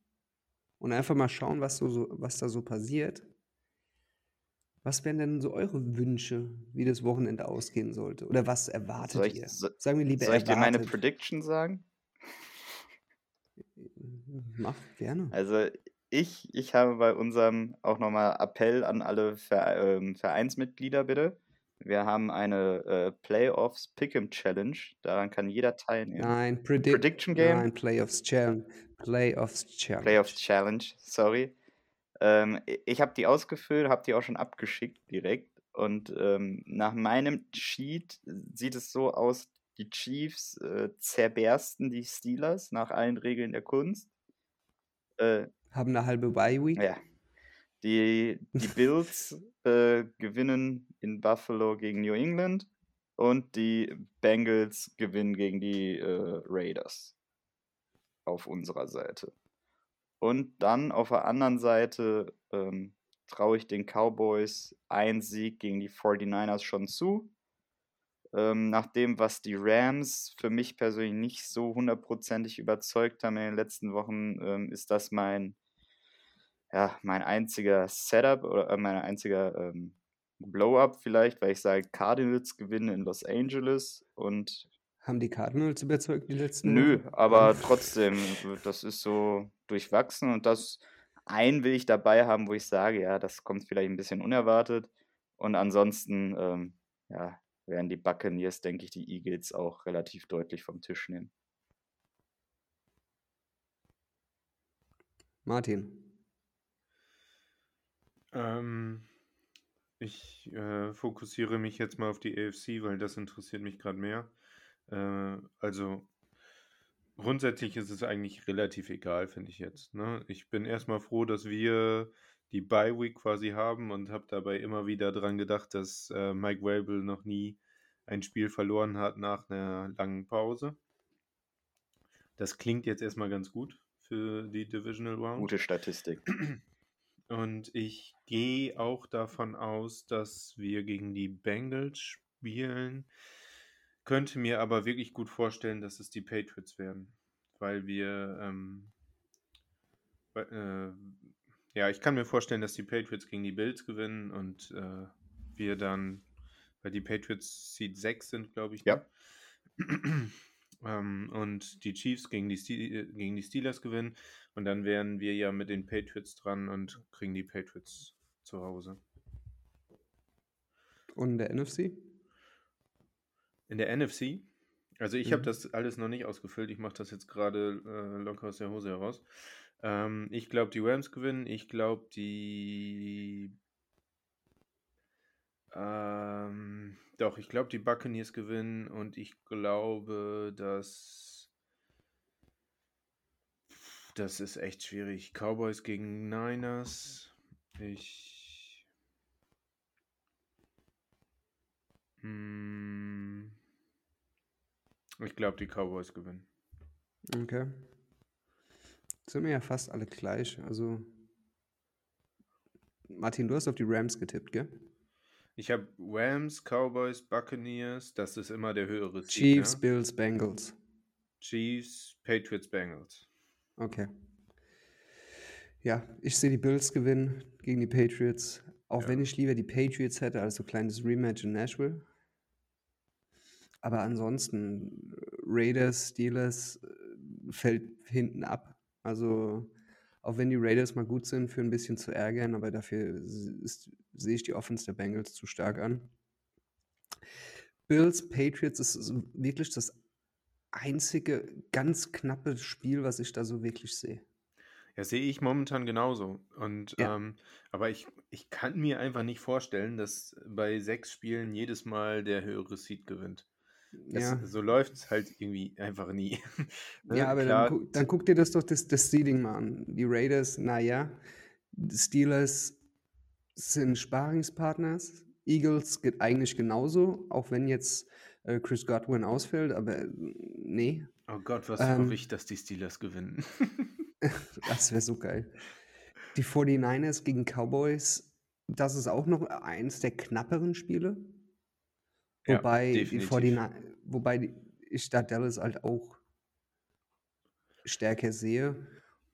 und einfach mal schauen, was, so, so, was da so passiert. Was wären denn so eure Wünsche, wie das Wochenende ausgehen sollte? Oder was erwartet Soll ich- ihr? Sagen wir lieber Soll ich dir meine erwartet. Prediction sagen? Mach gerne. Also ich, ich habe bei unserem auch nochmal Appell an alle ähm, Vereinsmitglieder bitte. Wir haben eine äh, Playoffs Pick'em Challenge. Daran kann jeder teilnehmen. Nein, Predict Prediction Game? Nein, Playoffs Challenge. Playoffs Challenge. Playoffs Challenge, sorry. Ähm, ich habe die ausgefüllt, habe die auch schon abgeschickt direkt. Und ähm, nach meinem Cheat sieht es so aus, die Chiefs äh, zerbersten die Steelers nach allen Regeln der Kunst. Äh, Haben eine halbe Bye Week. ja. Die, die Bills äh, gewinnen in Buffalo gegen New England und die Bengals gewinnen gegen die äh, Raiders auf unserer Seite. Und dann auf der anderen Seite ähm, traue ich den Cowboys einen Sieg gegen die 49ers schon zu. Ähm, nach dem, was die Rams für mich persönlich nicht so hundertprozentig überzeugt haben in den letzten Wochen, ähm, ist das mein, ja, mein einziger Setup oder äh, mein einziger ähm, Blow-up vielleicht, weil ich sage, Cardinals gewinnen in Los Angeles und Haben die Cardinals überzeugt die letzten Nö, Wochen? aber trotzdem, das ist so durchwachsen und das einen will ich dabei haben, wo ich sage, ja, das kommt vielleicht ein bisschen unerwartet. Und ansonsten, ähm, ja, werden die Buccaneers, denke ich, die Eagles auch relativ deutlich vom Tisch nehmen. Martin. Ähm, ich äh, fokussiere mich jetzt mal auf die AFC, weil das interessiert mich gerade mehr. Äh, also grundsätzlich ist es eigentlich relativ egal, finde ich jetzt. Ne? Ich bin erstmal froh, dass wir die Bye Week quasi haben und habe dabei immer wieder dran gedacht, dass äh, Mike Vrabel noch nie ein Spiel verloren hat nach einer langen Pause. Das klingt jetzt erstmal ganz gut für die Divisional Round. Gute Statistik. Und ich gehe auch davon aus, dass wir gegen die Bengals spielen. Könnte mir aber wirklich gut vorstellen, dass es die Patriots werden. Weil wir, ähm, äh, ja, ich kann mir vorstellen, dass die Patriots gegen die Bills gewinnen und äh, wir dann, weil die Patriots Seed 6 sind, glaube ich. Ja. ähm, und die Chiefs gegen die, Ste gegen die Steelers gewinnen. Und dann wären wir ja mit den Patriots dran und kriegen die Patriots zu Hause. Und der NFC? In der NFC, also ich habe Mhm. das alles noch nicht ausgefüllt, ich mache das jetzt gerade äh, locker aus der Hose heraus. Ähm, ich glaube, die Rams gewinnen, ich glaube, die. Ähm, doch, ich glaube, die Buccaneers gewinnen und ich glaube, dass. Das ist echt schwierig. Cowboys gegen Niners. Ich. Hm, ich glaube, die Cowboys gewinnen. Okay. Sind wir ja fast alle gleich. Also, Martin, du hast auf die Rams getippt, gell? Ich habe Rams, Cowboys, Buccaneers. Das ist immer der höhere Seed, Chiefs, ja? Bills, Bengals. Chiefs, Patriots, Bengals. Okay. Ja, ich sehe die Bills gewinnen gegen die Patriots. Auch Ja. wenn ich lieber die Patriots hätte als so kleines Rematch in Nashville. Aber ansonsten, Raiders, Steelers äh, fällt hinten ab. Also, auch wenn die Raiders mal gut sind, für ein bisschen zu ärgern, aber dafür sehe ich die Offense der Bengals zu stark an. Bills, Patriots ist wirklich das einzige ganz knappe Spiel, was ich da so wirklich sehe. Ja, sehe ich momentan genauso. Und Ja. ähm, aber ich, ich kann mir einfach nicht vorstellen, dass bei sechs Spielen jedes Mal der höhere Seed gewinnt. Das, Ja, So läuft es halt irgendwie einfach nie. Ne, ja aber klar, dann, gu dann guck dir das doch das, das Seeding mal an. Die Raiders, naja, die Steelers sind Sparingspartners. Eagles geht eigentlich genauso, auch wenn jetzt äh, Chris Godwin ausfällt, aber äh, nee, Oh Gott, was Ähm. hoffe ich, dass die Steelers gewinnen. das wäre so geil. Die 49ers gegen Cowboys, das ist auch noch eins der knapperen Spiele. Ja, Wobei, die definitiv. 49, wobei die, ich da Dallas halt auch stärker sehe.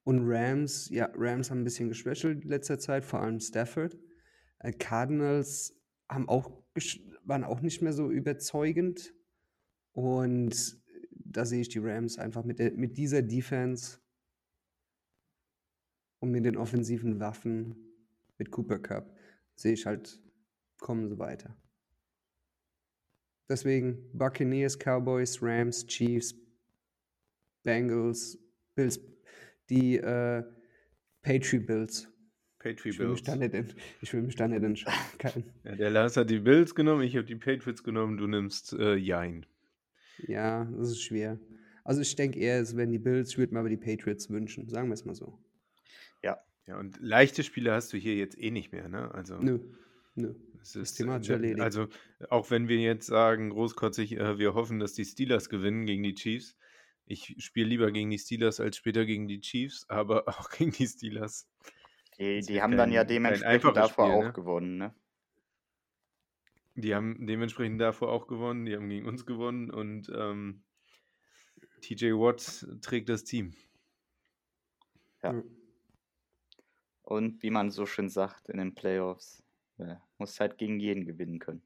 Und Rams, ja, Rams haben ein bisschen geschwächelt in letzter Zeit, vor allem Stafford. Äh, Cardinals haben auch, waren auch nicht mehr so überzeugend. Und da sehe ich die Rams einfach mit, der, mit dieser Defense und mit den offensiven Waffen mit Cooper Cup sehe ich halt, kommen sie weiter. Deswegen Buccaneers, Cowboys, Rams, Chiefs, Bengals, Bills, die äh, Patriot Bills. Patriot Ich will, mich Bills. da nicht in, ich will mich da nicht entscheiden. Ja, der Lars hat die Bills genommen, ich habe die Patriots genommen, du nimmst äh, Jein. Ja, das ist schwer. Also ich denke eher, es wären die Bills, ich würde mir aber die Patriots wünschen. Sagen wir es mal so. Ja, und leichte Spiele hast du hier jetzt eh nicht mehr, ne? Also, Nö, nö. es das ist, Thema hat sich äh, erledigt. Also, auch wenn wir jetzt sagen, großkotzig, äh, wir hoffen, dass die Steelers gewinnen gegen die Chiefs. Ich spiele lieber gegen die Steelers als später gegen die Chiefs, aber auch gegen die Steelers. Die, die haben dann ja kein- kein dementsprechend davor Spiel, auch ne? gewonnen, ne? Die haben dementsprechend davor auch gewonnen, die haben gegen uns gewonnen und ähm, TJ Watt trägt das Team. Ja. Und wie man so schön sagt in den Playoffs, muss halt gegen jeden gewinnen können.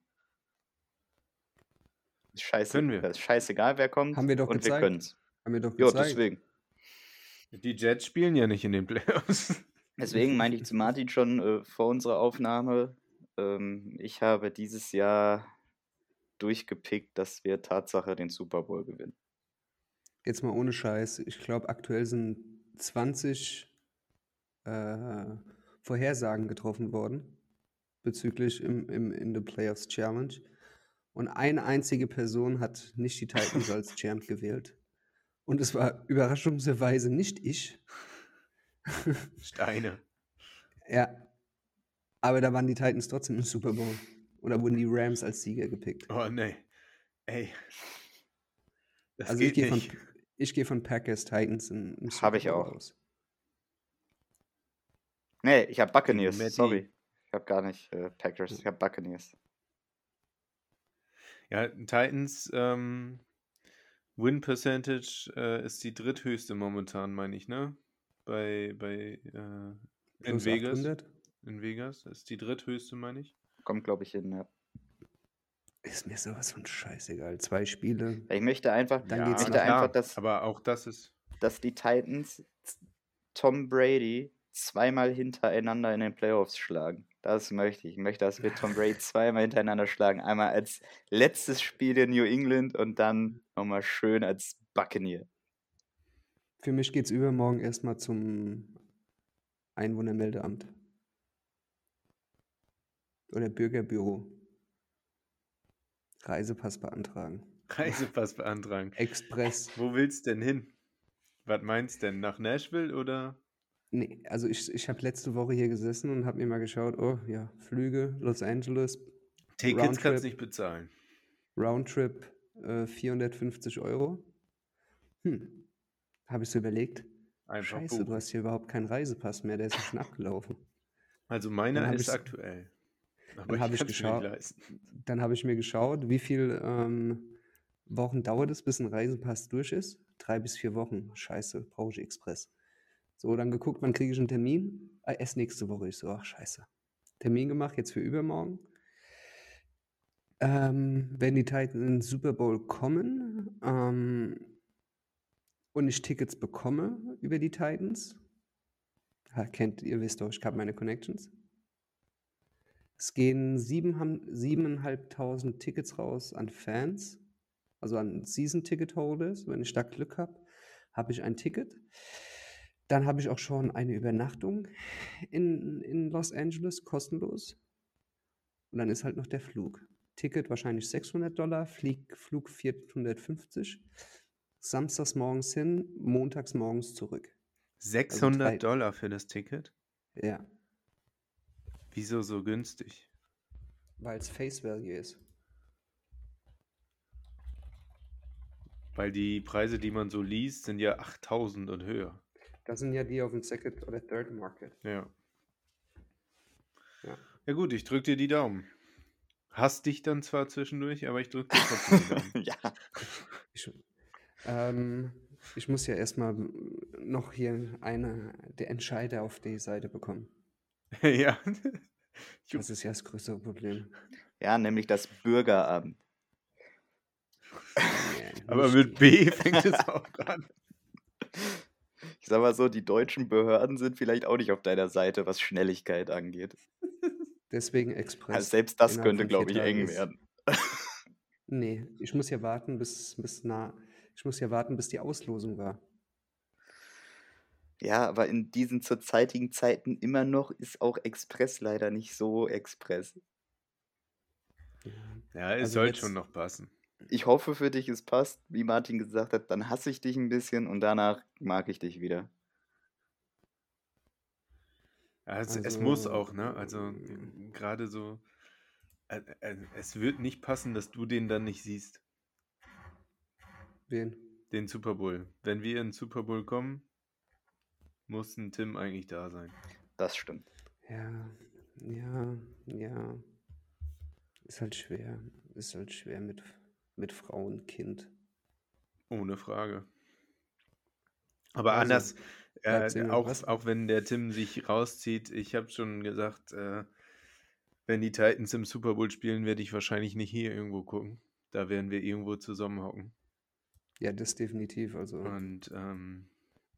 Ist scheiße, Können wir. Ist scheißegal, wer kommt. Haben wir doch und wir gezeigt. können's. Haben wir doch Ja, gezeigt. deswegen. Die Jets spielen ja nicht in den Playoffs. Deswegen meinte ich zu Martin schon äh, vor unserer Aufnahme, ähm, ich habe dieses Jahr durchgepickt, dass wir Tatsache den Super Bowl gewinnen. Jetzt mal ohne Scheiß. Ich glaube, aktuell sind 20 äh, Vorhersagen getroffen worden bezüglich im, im, in the Playoffs Challenge. Und eine einzige Person hat nicht die Titans als Champ gewählt. Und es war überraschungsweise nicht ich. Steine. Ja. Aber da waren die Titans trotzdem im Super Bowl. Und da wurden die Rams als Sieger gepickt. Oh nee. Ey. Das also ich gehe von, ich gehe von Packers Titans im, im Super Hab ich Bowl auch. aus. Nee, ich habe Buccaneers, sorry. Ich habe gar nicht äh, Packers, ich habe Buccaneers. Ja, Titans ähm, Win Percentage äh, ist die dritthöchste momentan, meine ich, ne? Bei, bei äh, in Vegas. 800. In Vegas ist die dritthöchste, meine ich. Kommt, glaube ich, hin. Ja. Ist mir sowas von scheißegal. Zwei Spiele. Ich möchte einfach, Dann ich geht's möchte einfach, dass, aber auch das ist. dass die Titans Tom Brady zweimal hintereinander in den Playoffs schlagen. Das möchte ich. Ich möchte, dass wir Tom Brady zweimal hintereinander schlagen. Einmal als letztes Spiel in New England und dann nochmal schön als Buccaneer. Für mich geht es übermorgen erstmal zum Einwohnermeldeamt. Oder Bürgerbüro. Reisepass beantragen. Reisepass beantragen. Express. Wo willst denn hin? Was meinst denn? Nach Nashville oder? Nee, also ich, ich habe letzte Woche hier gesessen und habe mir mal geschaut, oh ja, Flüge, Los Angeles, Tickets kannst du nicht bezahlen. Roundtrip äh, 450 Euro. Hm, habe ich so überlegt. Einfach Scheiße, du buchen. hast hier überhaupt keinen Reisepass mehr, der ist ja schon abgelaufen. Also meiner ist aktuell. Aber Dann habe ich geschaut. Dann habe ich mir geschaut, wie viel ähm, Wochen dauert es, bis ein Reisepass durch ist. Drei bis vier Wochen. Scheiße, brauche ich Express. So, dann geguckt, wann kriege ich einen Termin? Ah, erst nächste Woche. Ich so, ach scheiße. Termin gemacht, jetzt für übermorgen. Ähm, wenn die Titans in den Super Bowl kommen ähm, und ich Tickets bekomme über die Titans, kennt ihr, wisst doch, ich habe meine Connections. Es gehen sieben, siebeneinhalbtausend Tickets raus an Fans, also an Season-Ticket-Holders. Wenn ich da Glück habe, habe ich ein Ticket. Dann habe ich auch schon eine Übernachtung in, in Los Angeles, kostenlos. Und dann ist halt noch der Flug. Ticket wahrscheinlich 600 Dollar, Flieg, Flug 450. Samstags morgens hin, montags morgens zurück. 600 drei- Dollar für das Ticket? Ja. Wieso so günstig? Weil es Face Value ist. Weil die Preise, die man so liest, sind ja 8000 und höher. Das sind ja die auf dem Second oder Third Market. Ja. Ja. Ja gut, ich drück dir die Daumen. Hasst dich dann zwar zwischendurch, aber ich drück dir trotzdem die Daumen. ja. Ich, ähm, ich muss ja erstmal noch hier eine, der Entscheider auf die Seite bekommen. ja. Das ist ja das größere Problem. ja, nämlich das Bürgeramt. Aber mit B fängt es auch an. Ich sag mal so, die deutschen Behörden sind vielleicht auch nicht auf deiner Seite, was Schnelligkeit angeht. Deswegen Express. Also selbst das innerhalb könnte, glaube ich, eng werden. Nee, ich muss ja warten, bis, bis nah. Ich muss ja warten, bis die Auslosung war. Ja, aber in diesen zurzeitigen Zeiten immer noch ist auch Express leider nicht so Express. Ja, es Also soll jetzt- schon noch passen. Ich hoffe für dich, es passt, wie Martin gesagt hat, dann hasse ich dich ein bisschen und danach mag ich dich wieder. Ja, es, es Also, muss auch, ne? Also gerade so. äh, äh, Es wird nicht passen, dass du den dann nicht siehst, Wen? den Super Bowl. Wenn wir in den Super Bowl kommen, muss ein Tim eigentlich da sein. Das stimmt. Ja, ja, ja. Ist halt schwer. Ist halt schwer mit, mit Frau und Kind. Ohne Frage. Aber Also, anders, äh, auch, was? auch wenn der Tim sich rauszieht, ich habe schon gesagt, äh, wenn die Titans im Super Bowl spielen, werde ich wahrscheinlich nicht hier irgendwo gucken. Da werden wir irgendwo zusammenhocken. Ja, das definitiv. Also, Und ähm,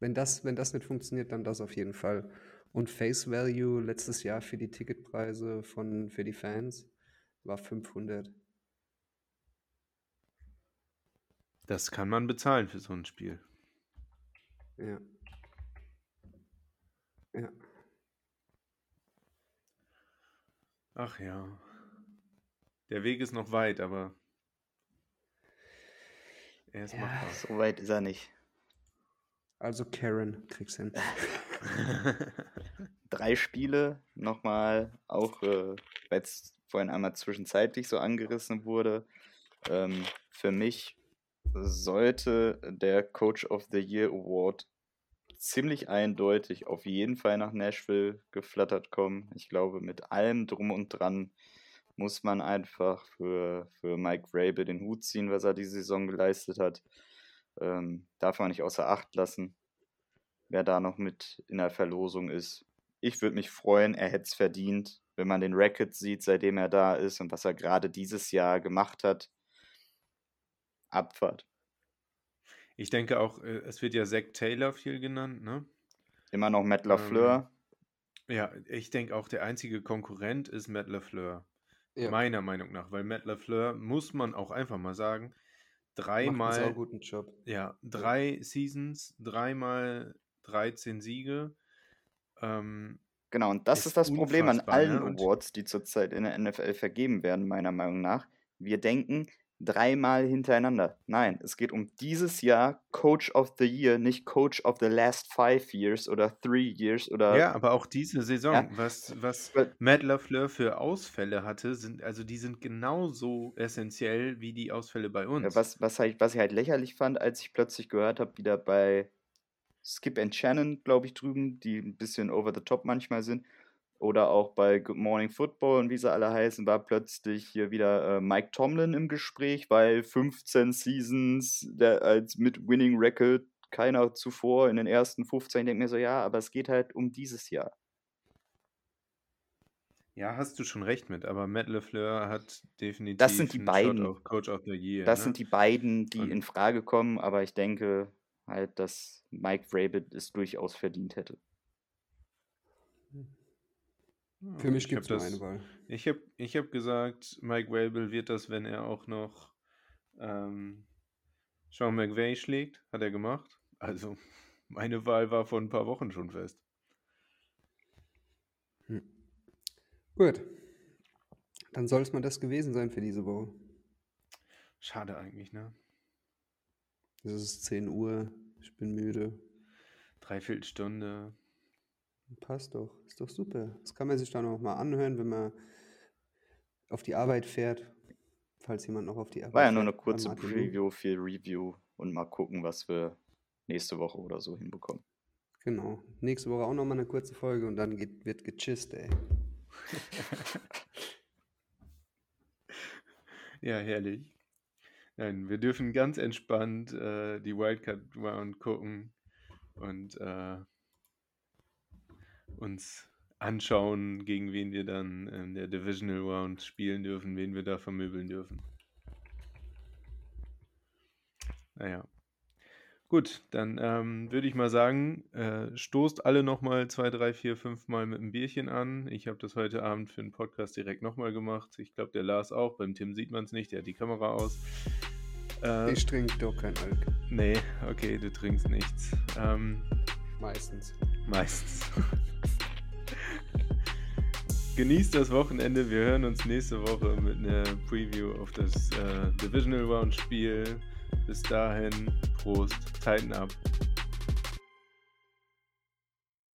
wenn das, wenn das nicht funktioniert, dann das auf jeden Fall. Und Face Value letztes Jahr für die Ticketpreise von, für die Fans war 500. das kann man bezahlen für so ein Spiel. Ja. Ja. Ach ja. Der Weg ist noch weit, aber er ist Ja. machbar. So weit ist er nicht. Also Karen, kriegst hin. Drei Spiele, nochmal, auch äh, weil es vorhin einmal zwischenzeitlich so angerissen wurde. Ähm, für mich sollte der Coach of the Year Award ziemlich eindeutig auf jeden Fall nach Nashville geflattert kommen. Ich glaube, mit allem drum und dran muss man einfach für, für Mike Vrabel den Hut ziehen, was er diese Saison geleistet hat. Ähm, darf man nicht außer Acht lassen, wer da noch mit in der Verlosung ist. Ich würde mich freuen, er hätte es verdient, wenn man den Record sieht, seitdem er da ist und was er gerade dieses Jahr gemacht hat. Abfahrt. Ich denke auch, äh, es wird ja Zach Taylor viel genannt, ne? Immer noch Matt LaFleur. Ja, ich denke auch, der einzige Konkurrent ist Matt LaFleur. Ja, Meiner Meinung nach, weil Matt LaFleur, muss man auch einfach mal sagen, dreimal, sauguten Job. ja, drei Seasons, dreimal 13 Siege. Ähm, Genau, und das Ist ist, das Problem an allen ne? Awards, die zurzeit in der NFL vergeben werden, meiner Meinung nach. Wir denken dreimal hintereinander. Nein, es geht um dieses Jahr Coach of the Year, nicht Coach of the last five years oder three years oder. ja, aber auch diese Saison, Ja. was, was Matt LaFleur für Ausfälle hatte, sind, also die sind genauso essentiell wie die Ausfälle bei uns. Ja, was, was, halt, was ich halt lächerlich fand, als ich plötzlich gehört habe, wieder bei Skip and Shannon, glaube ich, drüben, die ein bisschen over the top manchmal sind, oder auch bei Good Morning Football und wie sie alle heißen, war plötzlich hier wieder äh, Mike Tomlin im Gespräch, weil 15 Seasons der, als mit Winning Record keiner zuvor in den ersten 15. Ich denke mir so, ja, aber es geht halt um dieses Jahr. Ja, hast du schon recht mit, aber Matt LaFleur hat definitiv Das sind die beiden. Auf Coach of the Year. Das ne? sind die beiden, die Und- in Frage kommen, aber ich denke halt, dass Mike Vrabel es durchaus verdient hätte. Für mich ich gibt es nur eine Wahl. Ich habe ich hab gesagt, Mike Rabel wird das, wenn er auch noch ähm, Sean McVay schlägt. Hat er gemacht. Also, meine Wahl war vor ein paar Wochen schon fest. Gut. Dann soll es mal das gewesen sein für diese Woche. Schade eigentlich, ne? Es ist 10 Uhr. Ich bin müde. Dreiviertelstunde. Passt doch. Ist doch super. Das kann man sich dann auch mal anhören, wenn man, auf die Arbeit fährt. Falls jemand noch auf die Arbeit War ja nur fährt, eine kurze Lu. Preview für Review und mal gucken, was wir nächste Woche oder so hinbekommen. Genau. Nächste Woche auch nochmal eine kurze Folge und dann geht, wird gechist, ey. Ja, herrlich. Nein, wir dürfen ganz entspannt äh, die Wildcard Round gucken und äh, uns anschauen, gegen wen wir dann in der Divisional Round spielen dürfen, wen wir da vermöbeln dürfen. Naja. Gut, dann ähm, würde ich mal sagen, äh, stoßt alle nochmal zwei, drei, vier, fünf Mal mit einem Bierchen an. Ich habe das heute Abend für den Podcast direkt nochmal gemacht. Ich glaube, der Lars auch. Beim Tim sieht man es nicht, der hat die Kamera aus. Äh, Ich trinke doch kein Alk. nee, okay, du trinkst nichts. Ähm, Meistens. meistens. Genießt das Wochenende. Wir hören uns nächste Woche mit einer Preview auf das äh, Divisional Round Spiel. Bis dahin, Prost, Tighten ab.